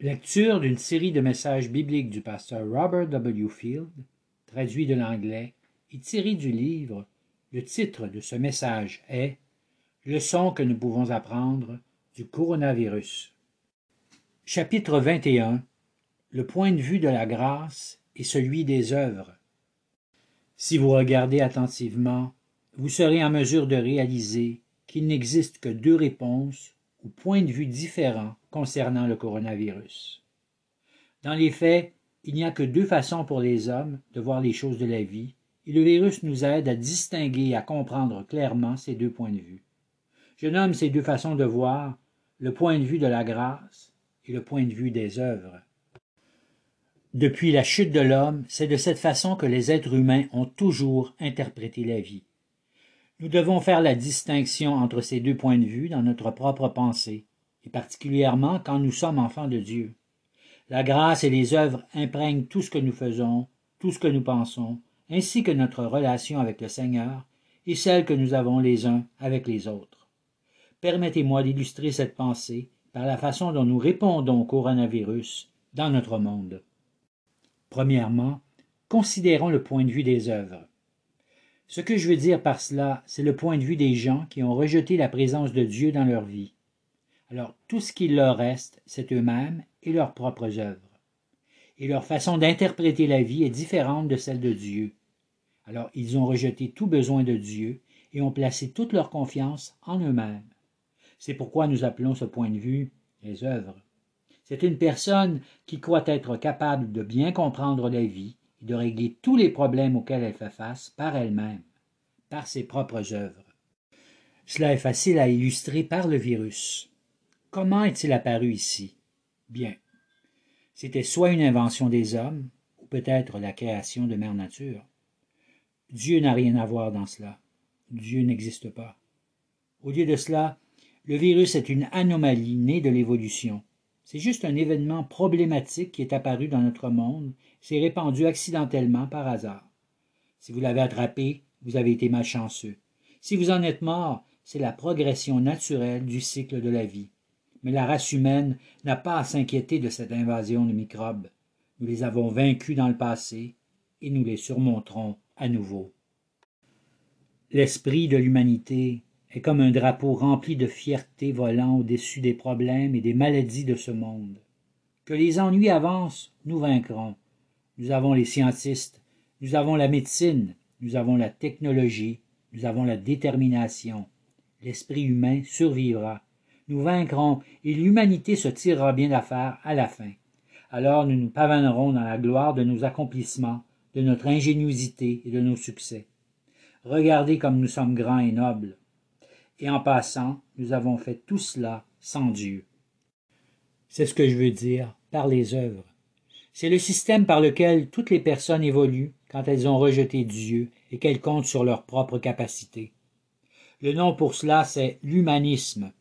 Lecture d'une série de messages bibliques du pasteur Robert W. Field, traduit de l'anglais et tiré du livre. Le titre de ce message est Leçon que nous pouvons apprendre du coronavirus. Chapitre 21 Le point de vue de la grâce et celui des œuvres. Si vous regardez attentivement, vous serez en mesure de réaliser qu'il n'existe que deux réponses ou points de vue différents concernant le coronavirus. Dans les faits, il n'y a que deux façons pour les hommes de voir les choses de la vie, et le virus nous aide à distinguer et à comprendre clairement ces deux points de vue. Je nomme ces deux façons de voir le point de vue de la grâce et le point de vue des œuvres. Depuis la chute de l'homme, c'est de cette façon que les êtres humains ont toujours interprété la vie. Nous devons faire la distinction entre ces deux points de vue dans notre propre pensée, et particulièrement quand nous sommes enfants de Dieu. La grâce et les œuvres imprègnent tout ce que nous faisons, tout ce que nous pensons, ainsi que notre relation avec le Seigneur et celle que nous avons les uns avec les autres. Permettez-moi d'illustrer cette pensée par la façon dont nous répondons au coronavirus dans notre monde. Premièrement, considérons le point de vue des œuvres. Ce que je veux dire par cela, c'est le point de vue des gens qui ont rejeté la présence de Dieu dans leur vie. Alors tout ce qu'il leur reste, c'est eux-mêmes et leurs propres œuvres. Et leur façon d'interpréter la vie est différente de celle de Dieu. Alors ils ont rejeté tout besoin de Dieu et ont placé toute leur confiance en eux-mêmes. C'est pourquoi nous appelons ce point de vue les œuvres. C'est une personne qui croit être capable de bien comprendre la vie et de régler tous les problèmes auxquels elle fait face par elle-même, par ses propres œuvres. Cela est facile à illustrer par le virus. Comment est-il apparu ici? Bien. C'était soit une invention des hommes, ou peut-être la création de Mère Nature. Dieu n'a rien à voir dans cela. Dieu n'existe pas. Au lieu de cela, le virus est une anomalie née de l'évolution. C'est juste un événement problématique qui est apparu dans notre monde, s'est répandu accidentellement par hasard. Si vous l'avez attrapé, vous avez été malchanceux. Si vous en êtes mort, c'est la progression naturelle du cycle de la vie. Mais la race humaine n'a pas à s'inquiéter de cette invasion de microbes. Nous les avons vaincus dans le passé et nous les surmonterons à nouveau. L'esprit de l'humanité est comme un drapeau rempli de fierté volant au-dessus des problèmes et des maladies de ce monde. Que les ennuis avancent, nous vaincrons. Nous avons les scientistes, nous avons la médecine, nous avons la technologie, nous avons la détermination. L'esprit humain survivra. Nous vaincrons et l'humanité se tirera bien d'affaire à la fin. Alors nous nous pavanerons dans la gloire de nos accomplissements, de notre ingéniosité et de nos succès. Regardez comme nous sommes grands et nobles et en passant, nous avons fait tout cela sans Dieu. C'est ce que je veux dire par les œuvres. C'est le système par lequel toutes les personnes évoluent quand elles ont rejeté Dieu et qu'elles comptent sur leurs propres capacités. Le nom pour cela, c'est l'humanisme.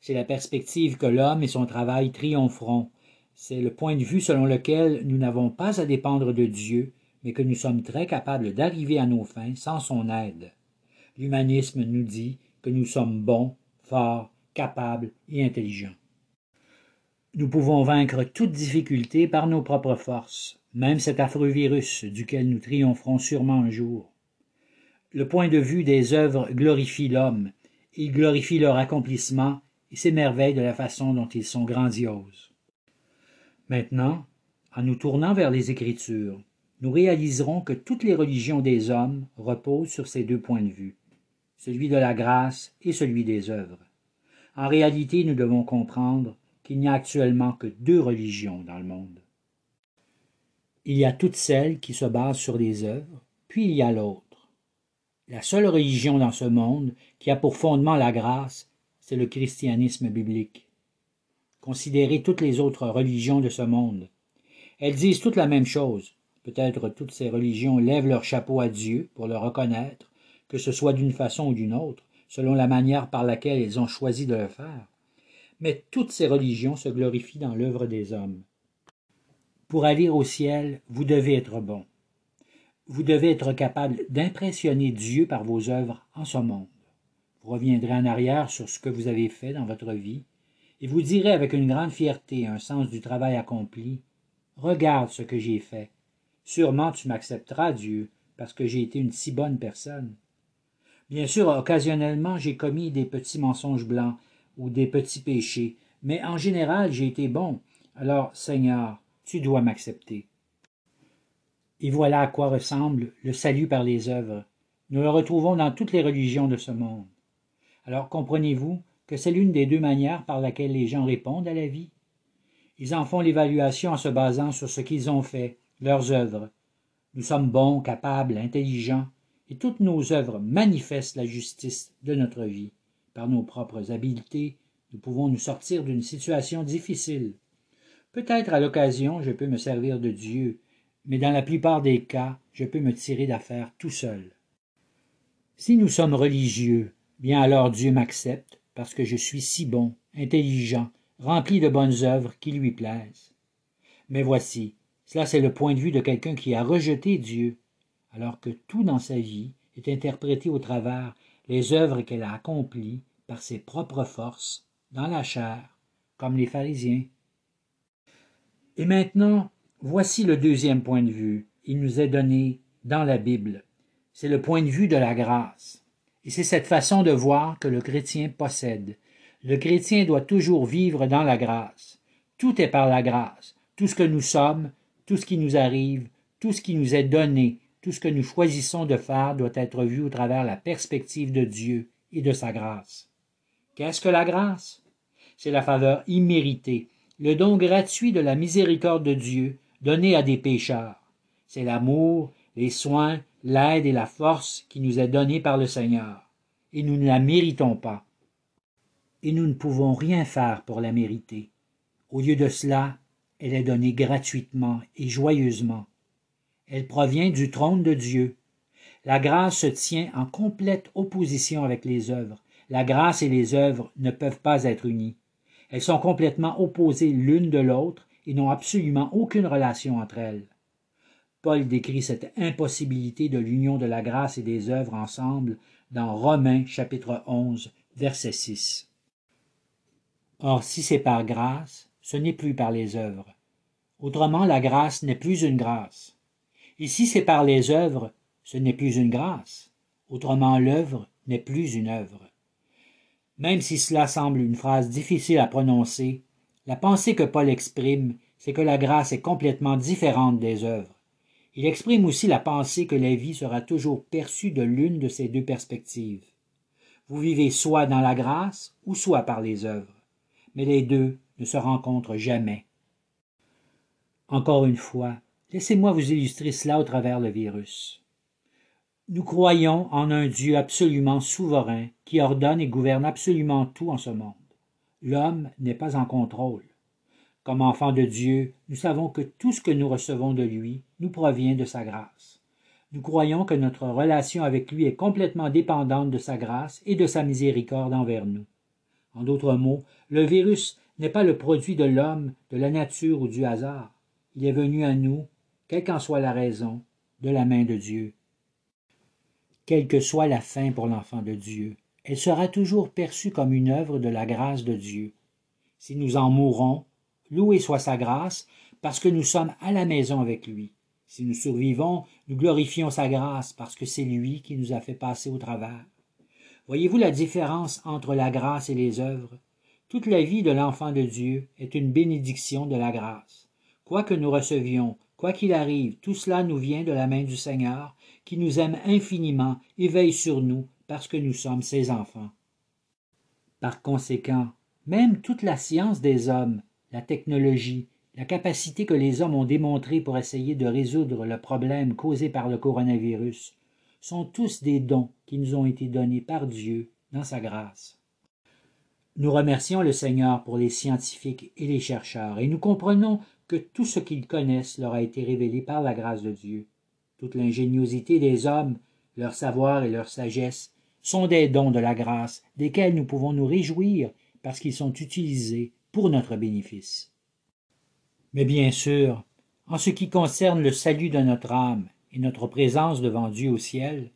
C'est la perspective que l'homme et son travail triompheront. C'est le point de vue selon lequel nous n'avons pas à dépendre de Dieu, mais que nous sommes très capables d'arriver à nos fins sans son aide. L'humanisme nous dit que nous sommes bons, forts, capables et intelligents. Nous pouvons vaincre toute difficulté par nos propres forces, même cet affreux virus duquel nous triompherons sûrement un jour. Le point de vue des œuvres glorifie l'homme, il glorifie leur accomplissement et s'émerveille de la façon dont ils sont grandioses. Maintenant, en nous tournant vers les Écritures, nous réaliserons que toutes les religions des hommes reposent sur ces deux points de vue celui de la grâce et celui des œuvres. En réalité, nous devons comprendre qu'il n'y a actuellement que deux religions dans le monde. Il y a toutes celles qui se basent sur les œuvres, puis il y a l'autre. La seule religion dans ce monde qui a pour fondement la grâce, c'est le christianisme biblique. Considérez toutes les autres religions de ce monde. Elles disent toutes la même chose. Peut-être toutes ces religions lèvent leur chapeau à Dieu pour le reconnaître, que ce soit d'une façon ou d'une autre, selon la manière par laquelle ils ont choisi de le faire. Mais toutes ces religions se glorifient dans l'œuvre des hommes. Pour aller au ciel, vous devez être bon. Vous devez être capable d'impressionner Dieu par vos œuvres en ce monde. Vous reviendrez en arrière sur ce que vous avez fait dans votre vie, et vous direz avec une grande fierté, un sens du travail accompli, Regarde ce que j'ai fait. Sûrement tu m'accepteras, Dieu, parce que j'ai été une si bonne personne. Bien sûr, occasionnellement, j'ai commis des petits mensonges blancs ou des petits péchés, mais en général, j'ai été bon. Alors, Seigneur, tu dois m'accepter. Et voilà à quoi ressemble le salut par les œuvres. Nous le retrouvons dans toutes les religions de ce monde. Alors comprenez-vous que c'est l'une des deux manières par laquelle les gens répondent à la vie? Ils en font l'évaluation en se basant sur ce qu'ils ont fait, leurs œuvres. Nous sommes bons, capables, intelligents, et toutes nos œuvres manifestent la justice de notre vie. Par nos propres habiletés, nous pouvons nous sortir d'une situation difficile. Peut-être à l'occasion je peux me servir de Dieu, mais dans la plupart des cas, je peux me tirer d'affaire tout seul. Si nous sommes religieux, bien alors Dieu m'accepte, parce que je suis si bon, intelligent, rempli de bonnes œuvres qui lui plaisent. Mais voici, cela c'est le point de vue de quelqu'un qui a rejeté Dieu, alors que tout dans sa vie est interprété au travers les œuvres qu'elle a accomplies par ses propres forces, dans la chair, comme les pharisiens. Et maintenant, voici le deuxième point de vue. Il nous est donné dans la Bible. C'est le point de vue de la grâce. Et c'est cette façon de voir que le chrétien possède. Le chrétien doit toujours vivre dans la grâce. Tout est par la grâce. Tout ce que nous sommes, tout ce qui nous arrive, tout ce qui nous est donné, tout ce que nous choisissons de faire doit être vu au travers la perspective de Dieu et de sa grâce. Qu'est-ce que la grâce? C'est la faveur imméritée, le don gratuit de la miséricorde de Dieu donné à des pécheurs. C'est l'amour, les soins, l'aide et la force qui nous est donnée par le Seigneur, et nous ne la méritons pas. Et nous ne pouvons rien faire pour la mériter. Au lieu de cela, elle est donnée gratuitement et joyeusement. Elle provient du trône de Dieu. La grâce se tient en complète opposition avec les œuvres. La grâce et les œuvres ne peuvent pas être unies. Elles sont complètement opposées l'une de l'autre et n'ont absolument aucune relation entre elles. Paul décrit cette impossibilité de l'union de la grâce et des œuvres ensemble dans Romains chapitre 11, verset 6. Or, si c'est par grâce, ce n'est plus par les œuvres. Autrement, la grâce n'est plus une grâce. Et si c'est par les œuvres, ce n'est plus une grâce. Autrement, l'œuvre n'est plus une œuvre. Même si cela semble une phrase difficile à prononcer, la pensée que Paul exprime, c'est que la grâce est complètement différente des œuvres. Il exprime aussi la pensée que la vie sera toujours perçue de l'une de ces deux perspectives. Vous vivez soit dans la grâce ou soit par les œuvres, mais les deux ne se rencontrent jamais. Encore une fois, laissez-moi vous illustrer cela au travers le virus. Nous croyons en un Dieu absolument souverain qui ordonne et gouverne absolument tout en ce monde. L'homme n'est pas en contrôle. Comme enfants de Dieu, nous savons que tout ce que nous recevons de lui nous provient de sa grâce. Nous croyons que notre relation avec lui est complètement dépendante de sa grâce et de sa miséricorde envers nous. En d'autres mots, le virus n'est pas le produit de l'homme, de la nature ou du hasard. Il est venu à nous, quelle qu'en soit la raison, de la main de Dieu. Quelle que soit la fin pour l'enfant de Dieu, elle sera toujours perçue comme une œuvre de la grâce de Dieu. Si nous en mourons, Loué soit sa grâce, parce que nous sommes à la maison avec lui. Si nous survivons, nous glorifions sa grâce, parce que c'est lui qui nous a fait passer au travers. Voyez-vous la différence entre la grâce et les œuvres? Toute la vie de l'enfant de Dieu est une bénédiction de la grâce. Quoi que nous recevions, quoi qu'il arrive, tout cela nous vient de la main du Seigneur, qui nous aime infiniment et veille sur nous, parce que nous sommes ses enfants. Par conséquent, même toute la science des hommes la technologie, la capacité que les hommes ont démontrée pour essayer de résoudre le problème causé par le coronavirus, sont tous des dons qui nous ont été donnés par Dieu dans sa grâce. Nous remercions le Seigneur pour les scientifiques et les chercheurs, et nous comprenons que tout ce qu'ils connaissent leur a été révélé par la grâce de Dieu. Toute l'ingéniosité des hommes, leur savoir et leur sagesse sont des dons de la grâce, desquels nous pouvons nous réjouir parce qu'ils sont utilisés pour notre bénéfice. Mais bien sûr, en ce qui concerne le salut de notre âme et notre présence devant Dieu au ciel,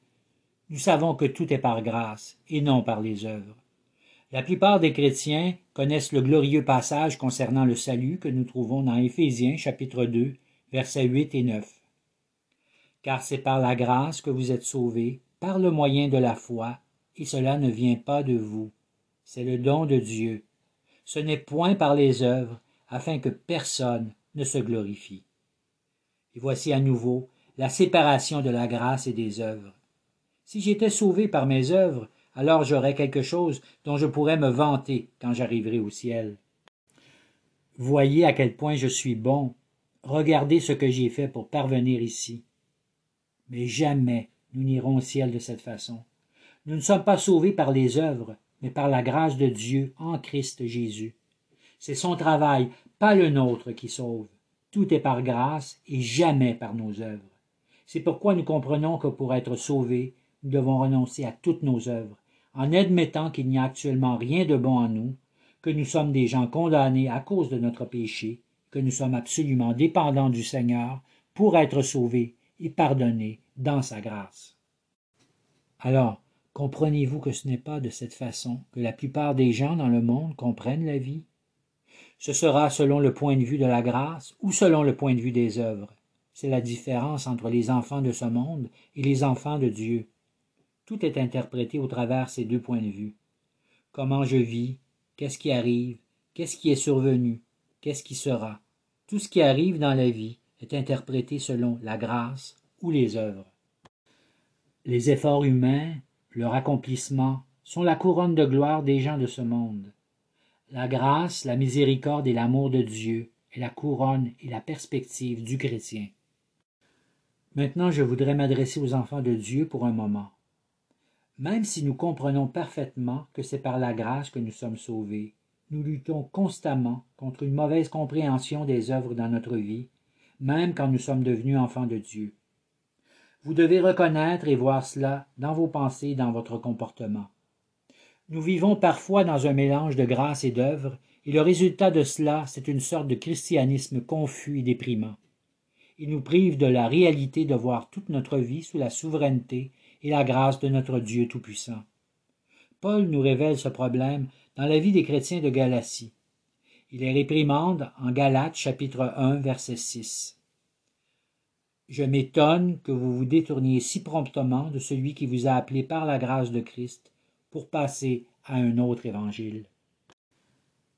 nous savons que tout est par grâce et non par les œuvres. La plupart des chrétiens connaissent le glorieux passage concernant le salut que nous trouvons dans Éphésiens chapitre 2, versets 8 et 9. Car c'est par la grâce que vous êtes sauvés, par le moyen de la foi, et cela ne vient pas de vous. C'est le don de Dieu. Ce n'est point par les œuvres, afin que personne ne se glorifie. Et voici à nouveau la séparation de la grâce et des œuvres. Si j'étais sauvé par mes œuvres, alors j'aurais quelque chose dont je pourrais me vanter quand j'arriverai au ciel. Voyez à quel point je suis bon. Regardez ce que j'ai fait pour parvenir ici. Mais jamais nous n'irons au ciel de cette façon. Nous ne sommes pas sauvés par les œuvres, mais par la grâce de Dieu en Christ Jésus. C'est son travail, pas le nôtre, qui sauve. Tout est par grâce et jamais par nos œuvres. C'est pourquoi nous comprenons que pour être sauvés, nous devons renoncer à toutes nos œuvres, en admettant qu'il n'y a actuellement rien de bon en nous, que nous sommes des gens condamnés à cause de notre péché, que nous sommes absolument dépendants du Seigneur pour être sauvés et pardonnés dans sa grâce. Alors, comprenez-vous que ce n'est pas de cette façon que la plupart des gens dans le monde comprennent la vie? Ce sera selon le point de vue de la grâce ou selon le point de vue des œuvres. C'est la différence entre les enfants de ce monde et les enfants de Dieu. Tout est interprété au travers ces deux points de vue. Comment je vis, qu'est-ce qui arrive, qu'est-ce qui est survenu, qu'est-ce qui sera. Tout ce qui arrive dans la vie est interprété selon la grâce ou les œuvres. Les efforts humains, leur accomplissement, sont la couronne de gloire des gens de ce monde. La grâce, la miséricorde et l'amour de Dieu est la couronne et la perspective du chrétien. Maintenant je voudrais m'adresser aux enfants de Dieu pour un moment. Même si nous comprenons parfaitement que c'est par la grâce que nous sommes sauvés, nous luttons constamment contre une mauvaise compréhension des œuvres dans notre vie, même quand nous sommes devenus enfants de Dieu. Vous devez reconnaître et voir cela dans vos pensées et dans votre comportement. Nous vivons parfois dans un mélange de grâce et d'œuvres, et le résultat de cela, c'est une sorte de christianisme confus et déprimant. Il nous prive de la réalité de voir toute notre vie sous la souveraineté et la grâce de notre Dieu Tout-Puissant. Paul nous révèle ce problème dans la vie des chrétiens de Galatie. Il les réprimande en Galates chapitre 1 verset 6. Je m'étonne que vous vous détourniez si promptement de celui qui vous a appelé par la grâce de Christ pour passer à un autre évangile.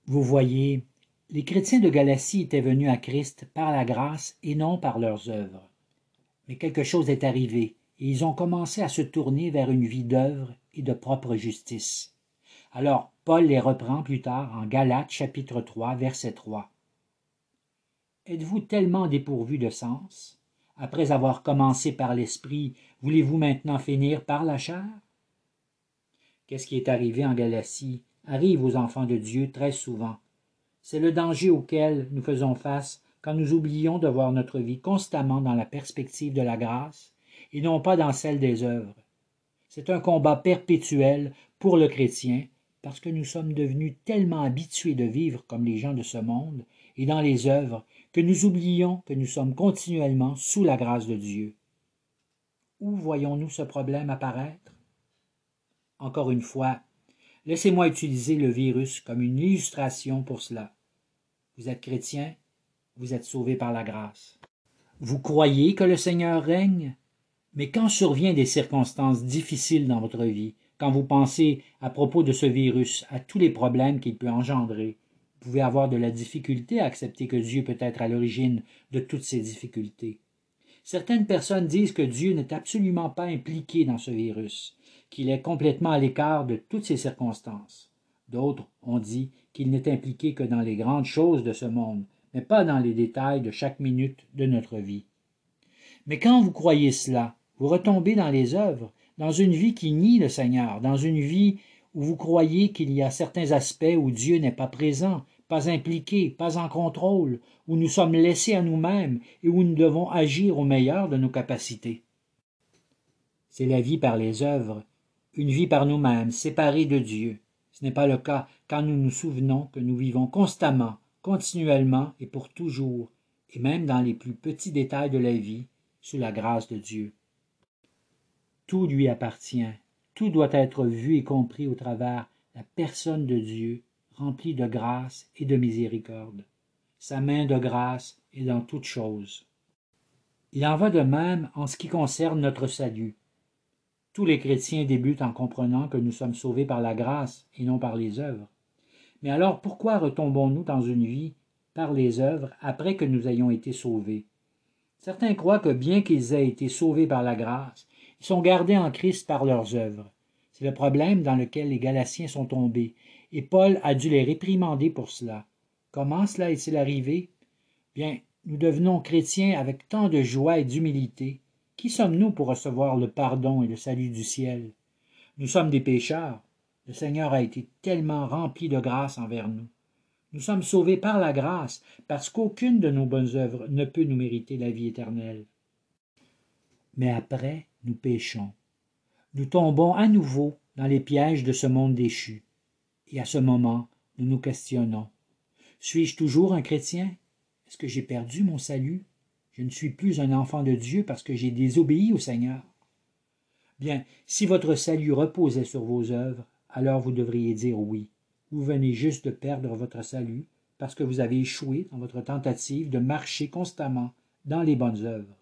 Vous voyez, les chrétiens de Galatie étaient venus à Christ par la grâce et non par leurs œuvres. Mais quelque chose est arrivé ils ont commencé à se tourner vers une vie d'œuvre et de propre justice. Alors Paul les reprend plus tard en Galates chapitre 3 verset 3. Êtes-vous tellement dépourvu de sens? Après avoir commencé par l'esprit, voulez-vous maintenant finir par la chair? Qu'est-ce qui est arrivé en Galatie? Arrive aux enfants de Dieu très souvent. C'est le danger auquel nous faisons face quand nous oublions de voir notre vie constamment dans la perspective de la grâce et non pas dans celle des œuvres. C'est un combat perpétuel pour le chrétien, parce que nous sommes devenus tellement habitués de vivre comme les gens de ce monde et dans les œuvres que nous oublions que nous sommes continuellement sous la grâce de Dieu. Où voyons-nous ce problème apparaître? Encore une fois, laissez-moi utiliser le virus comme une illustration pour cela. Vous êtes chrétien, vous êtes sauvé par la grâce. Vous croyez que le Seigneur règne? Mais quand survient des circonstances difficiles dans votre vie, quand vous pensez à propos de ce virus, à tous les problèmes qu'il peut engendrer, vous pouvez avoir de la difficulté à accepter que Dieu peut être à l'origine de toutes ces difficultés. Certaines personnes disent que Dieu n'est absolument pas impliqué dans ce virus, qu'il est complètement à l'écart de toutes ces circonstances. D'autres ont dit qu'il n'est impliqué que dans les grandes choses de ce monde, mais pas dans les détails de chaque minute de notre vie. Mais quand vous croyez cela, vous retombez dans les œuvres, dans une vie qui nie le Seigneur, dans une vie où vous croyez qu'il y a certains aspects où Dieu n'est pas présent, pas impliqué, pas en contrôle, où nous sommes laissés à nous-mêmes et où nous devons agir au meilleur de nos capacités. C'est la vie par les œuvres, une vie par nous-mêmes, séparée de Dieu. Ce n'est pas le cas quand nous nous souvenons que nous vivons constamment, continuellement et pour toujours, et même dans les plus petits détails de la vie, sous la grâce de Dieu. Tout lui appartient, tout doit être vu et compris au travers la personne de Dieu, remplie de grâce et de miséricorde. Sa main de grâce est dans toutes choses. Il en va de même en ce qui concerne notre salut. Tous les chrétiens débutent en comprenant que nous sommes sauvés par la grâce et non par les œuvres. Mais alors pourquoi retombons-nous dans une vie par les œuvres après que nous ayons été sauvés? Certains croient que bien qu'ils aient été sauvés par la grâce, sont gardés en Christ par leurs œuvres. C'est le problème dans lequel les Galatiens sont tombés, et Paul a dû les réprimander pour cela. Comment cela est-il arrivé? Bien, nous devenons chrétiens avec tant de joie et d'humilité. Qui sommes-nous pour recevoir le pardon et le salut du ciel? Nous sommes des pécheurs. Le Seigneur a été tellement rempli de grâce envers nous. Nous sommes sauvés par la grâce, parce qu'aucune de nos bonnes œuvres ne peut nous mériter la vie éternelle. Mais après, nous péchons. Nous tombons à nouveau dans les pièges de ce monde déchu. Et à ce moment, nous nous questionnons. Suis-je toujours un chrétien? Est-ce que j'ai perdu mon salut? Je ne suis plus un enfant de Dieu parce que j'ai désobéi au Seigneur. Bien, si votre salut reposait sur vos œuvres, alors vous devriez dire oui. Vous venez juste de perdre votre salut parce que vous avez échoué dans votre tentative de marcher constamment dans les bonnes œuvres.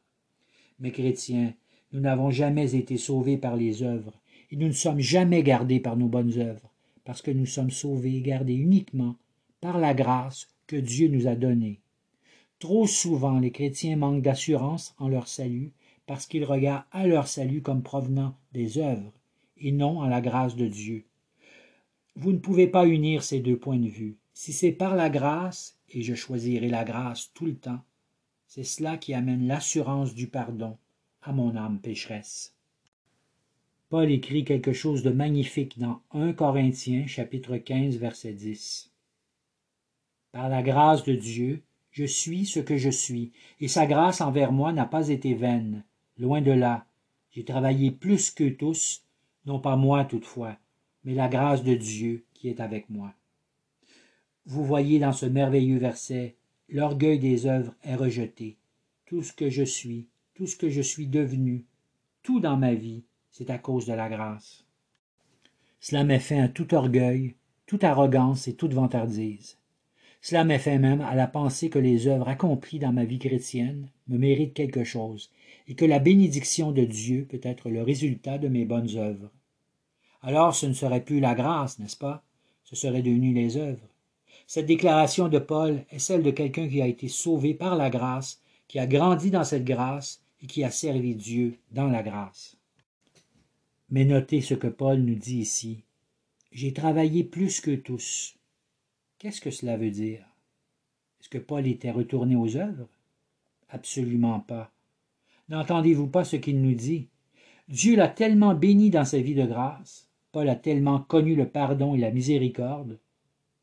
Mais chrétiens, nous n'avons jamais été sauvés par les œuvres, et nous ne sommes jamais gardés par nos bonnes œuvres, parce que nous sommes sauvés et gardés uniquement par la grâce que Dieu nous a donnée. Trop souvent les chrétiens manquent d'assurance en leur salut parce qu'ils regardent à leur salut comme provenant des œuvres et non en la grâce de Dieu. Vous ne pouvez pas unir ces deux points de vue. Si c'est par la grâce, et je choisirai la grâce tout le temps, c'est cela qui amène l'assurance du pardon à mon âme pécheresse. Paul écrit quelque chose de magnifique dans 1 Corinthiens chapitre 15 verset 10. Par la grâce de Dieu, je suis ce que je suis, et sa grâce envers moi n'a pas été vaine. Loin de là. J'ai travaillé plus qu'eux tous, non pas moi toutefois, mais la grâce de Dieu qui est avec moi. Vous voyez dans ce merveilleux verset, l'orgueil des œuvres est rejeté. Tout ce que je suis, tout ce que je suis devenu, tout dans ma vie, c'est à cause de la grâce. Cela met fin à tout orgueil, toute arrogance et toute vantardise. Cela m'a fait même à la pensée que les œuvres accomplies dans ma vie chrétienne me méritent quelque chose, et que la bénédiction de Dieu peut être le résultat de mes bonnes œuvres. Alors ce ne serait plus la grâce, n'est-ce pas? Ce serait devenu les œuvres. Cette déclaration de Paul est celle de quelqu'un qui a été sauvé par la grâce, qui a grandi dans cette grâce et qui a servi Dieu dans la grâce. Mais notez ce que Paul nous dit ici. J'ai travaillé plus que tous. Qu'est-ce que cela veut dire? Est-ce que Paul était retourné aux œuvres? Absolument pas. N'entendez-vous pas ce qu'il nous dit? Dieu l'a tellement béni dans sa vie de grâce, Paul a tellement connu le pardon et la miséricorde.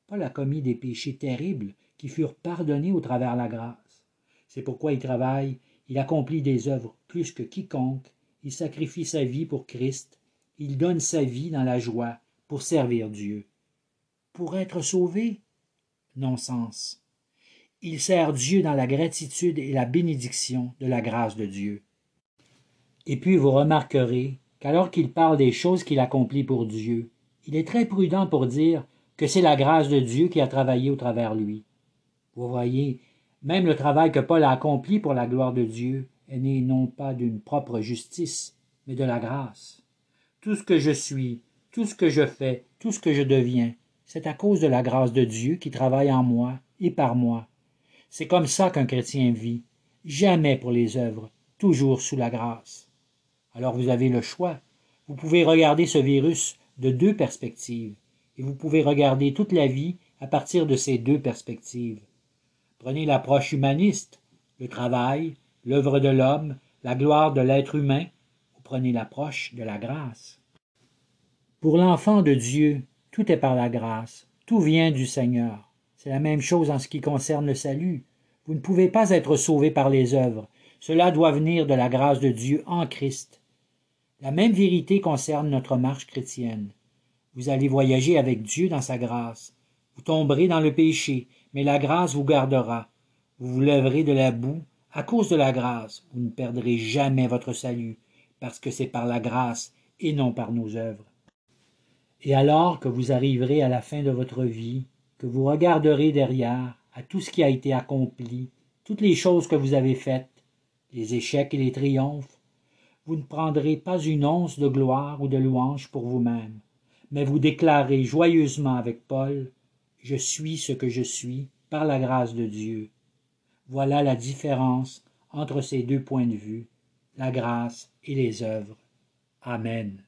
Paul a commis des péchés terribles qui furent pardonnés au travers de la grâce. C'est pourquoi il travaille, il accomplit des œuvres plus que quiconque, il sacrifie sa vie pour Christ, il donne sa vie dans la joie pour servir Dieu. Pour être sauvé, non-sens. Il sert Dieu dans la gratitude et la bénédiction de la grâce de Dieu. Et puis vous remarquerez qu'alors qu'il parle des choses qu'il accomplit pour Dieu, il est très prudent pour dire que c'est la grâce de Dieu qui a travaillé au travers lui. Vous voyez, même le travail que Paul a accompli pour la gloire de Dieu est né non pas d'une propre justice, mais de la grâce. Tout ce que je suis, tout ce que je fais, tout ce que je deviens, c'est à cause de la grâce de Dieu qui travaille en moi et par moi. C'est comme ça qu'un chrétien vit, jamais pour les œuvres, toujours sous la grâce. Alors vous avez le choix. Vous pouvez regarder ce virus de deux perspectives, et vous pouvez regarder toute la vie à partir de ces deux perspectives. Prenez l'approche humaniste, le travail, l'œuvre de l'homme, la gloire de l'être humain, ou prenez l'approche de la grâce. Pour l'enfant de Dieu, tout est par la grâce. Tout vient du Seigneur. C'est la même chose en ce qui concerne le salut. Vous ne pouvez pas être sauvé par les œuvres. Cela doit venir de la grâce de Dieu en Christ. La même vérité concerne notre marche chrétienne. Vous allez voyager avec Dieu dans sa grâce. Vous tomberez dans le péché, mais la grâce vous gardera. Vous vous lèverez de la boue à cause de la grâce. Vous ne perdrez jamais votre salut, parce que c'est par la grâce et non par nos œuvres. Et alors que vous arriverez à la fin de votre vie, que vous regarderez derrière à tout ce qui a été accompli, toutes les choses que vous avez faites, les échecs et les triomphes, vous ne prendrez pas une once de gloire ou de louange pour vous-même, mais vous déclarez joyeusement avec Paul, Je suis ce que je suis par la grâce de Dieu. Voilà la différence entre ces deux points de vue, la grâce et les œuvres. Amen.